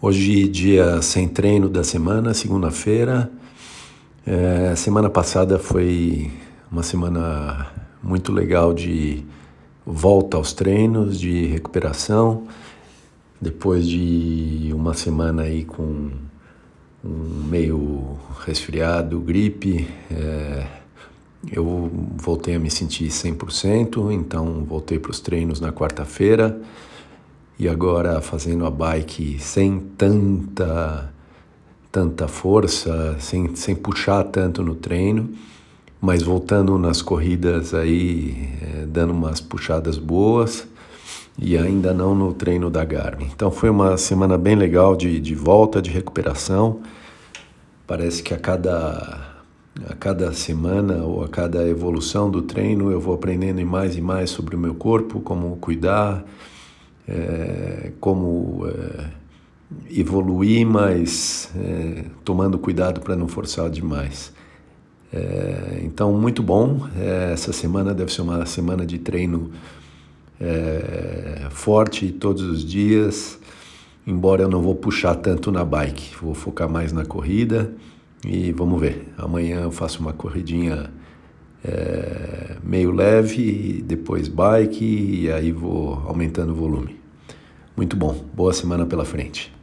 Hoje, dia sem treino da semana, segunda-feira. É, semana passada foi uma semana muito legal de volta aos treinos, de recuperação. Depois de uma semana aí com um meio resfriado, gripe, é, eu voltei a me sentir 100%, então voltei para os treinos na quarta-feira e agora fazendo a bike sem tanta tanta força, sem, sem puxar tanto no treino, mas voltando nas corridas aí, é, dando umas puxadas boas e ainda não no treino da Garmin. Então foi uma semana bem legal de, de volta, de recuperação. Parece que a cada, a cada semana ou a cada evolução do treino eu vou aprendendo mais e mais sobre o meu corpo, como cuidar, é, como é, evoluir, mas é, tomando cuidado para não forçar demais. Então, muito bom. Essa semana deve ser uma semana de treino forte todos os dias, embora eu não vou puxar tanto na bike, vou focar mais na corrida e vamos ver. Amanhã eu faço uma corridinha é, meio leve, depois bike e aí vou aumentando o volume. Muito bom, boa semana pela frente.